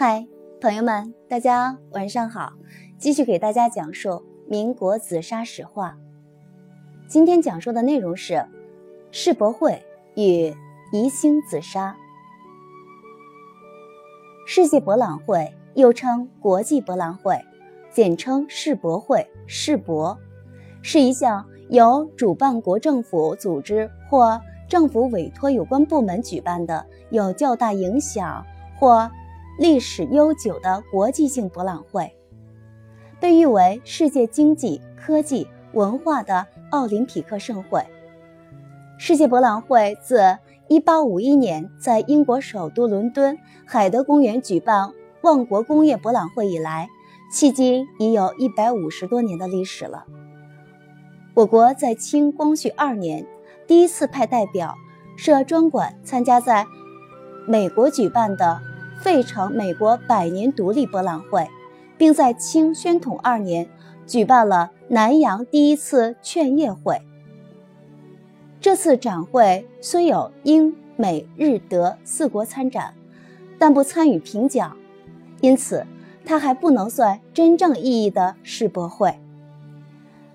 嗨，朋友们，大家晚上好！继续给大家讲述民国紫砂史话。今天讲述的内容是世博会与宜兴紫砂。世界博览会又称国际博览会，简称世博会、世博，是一项由主办国政府组织或政府委托有关部门举办的，有较大影响或历史悠久的国际性博览会，被誉为世界经济、科技、文化的奥林匹克盛会。世界博览会自1851年在英国首都伦敦海德公园举办万国工业博览会以来，迄今已有一百五十多年的历史了。我国在清光绪二年。第一次派代表设专馆参加在美国举办的费城美国百年独立博览会，并在清宣统二年举办了南洋第一次劝业会。这次展会虽有英美日德四国参展，但不参与评奖，因此它还不能算真正意义的世博会。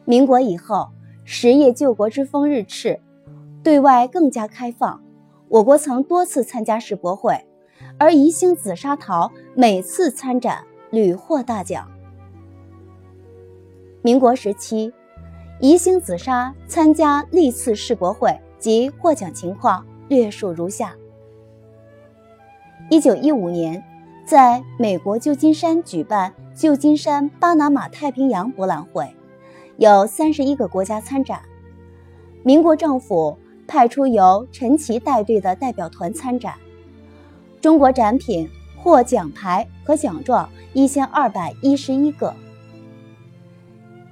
民国以后，实业救国之风日炽。对外更加开放，我国曾多次参加世博会，而宜兴紫砂陶每次参展屡获大奖。民国时期，宜兴紫砂参加历次世博会及获奖情况略述如下：一九一五年，在美国旧金山举办旧金山巴拿马太平洋博览会，有三十一个国家参展，民国政府。派出由陈奇带队的代表团参展，中国展品获奖牌和奖状一千二百一十一个。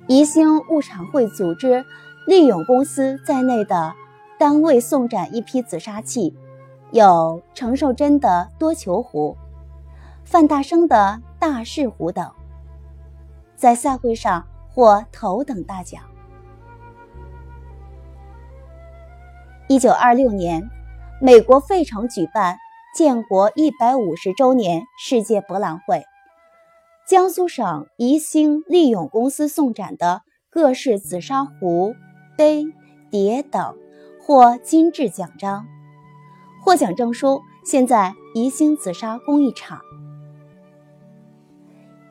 宜兴物产会组织利永公司在内的单位送展一批紫砂器，有程寿珍的多球壶、范大生的大势壶等，在赛会上获头等大奖。一九二六年，美国费城举办建国一百五十周年世界博览会，江苏省宜兴利永公司送展的各式紫砂壶、杯、碟等获金质奖章，获奖证书现在宜兴紫砂工艺厂。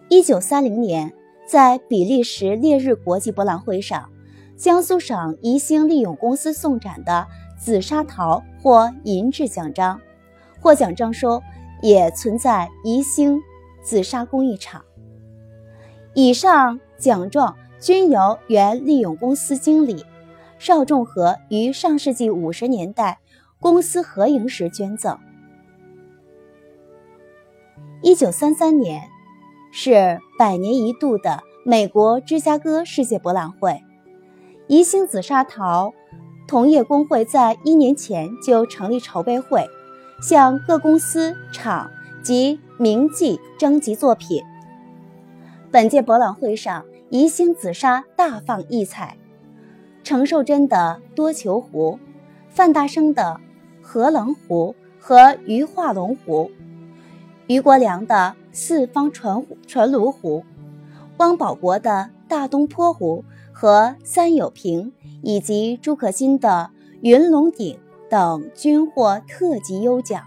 一九三零年，在比利时烈日国际博览会上，江苏省宜兴利永公司送展的。紫砂陶或银质奖章，获奖证书也存在宜兴紫砂工艺厂。以上奖状均由原利永公司经理邵仲和于上世纪五十年代公私合营时捐赠。一九三三年是百年一度的美国芝加哥世界博览会，宜兴紫砂陶。同业工会在一年前就成立筹备会，向各公司、厂及名妓征集作品。本届博览会上，宜兴紫砂大放异彩，程寿珍的多球壶、范大生的合棱壶和鱼化龙壶、余国良的四方传传炉壶、汪保国的大东坡壶和三友瓶。以及朱可心的云龙鼎等均获特级优奖。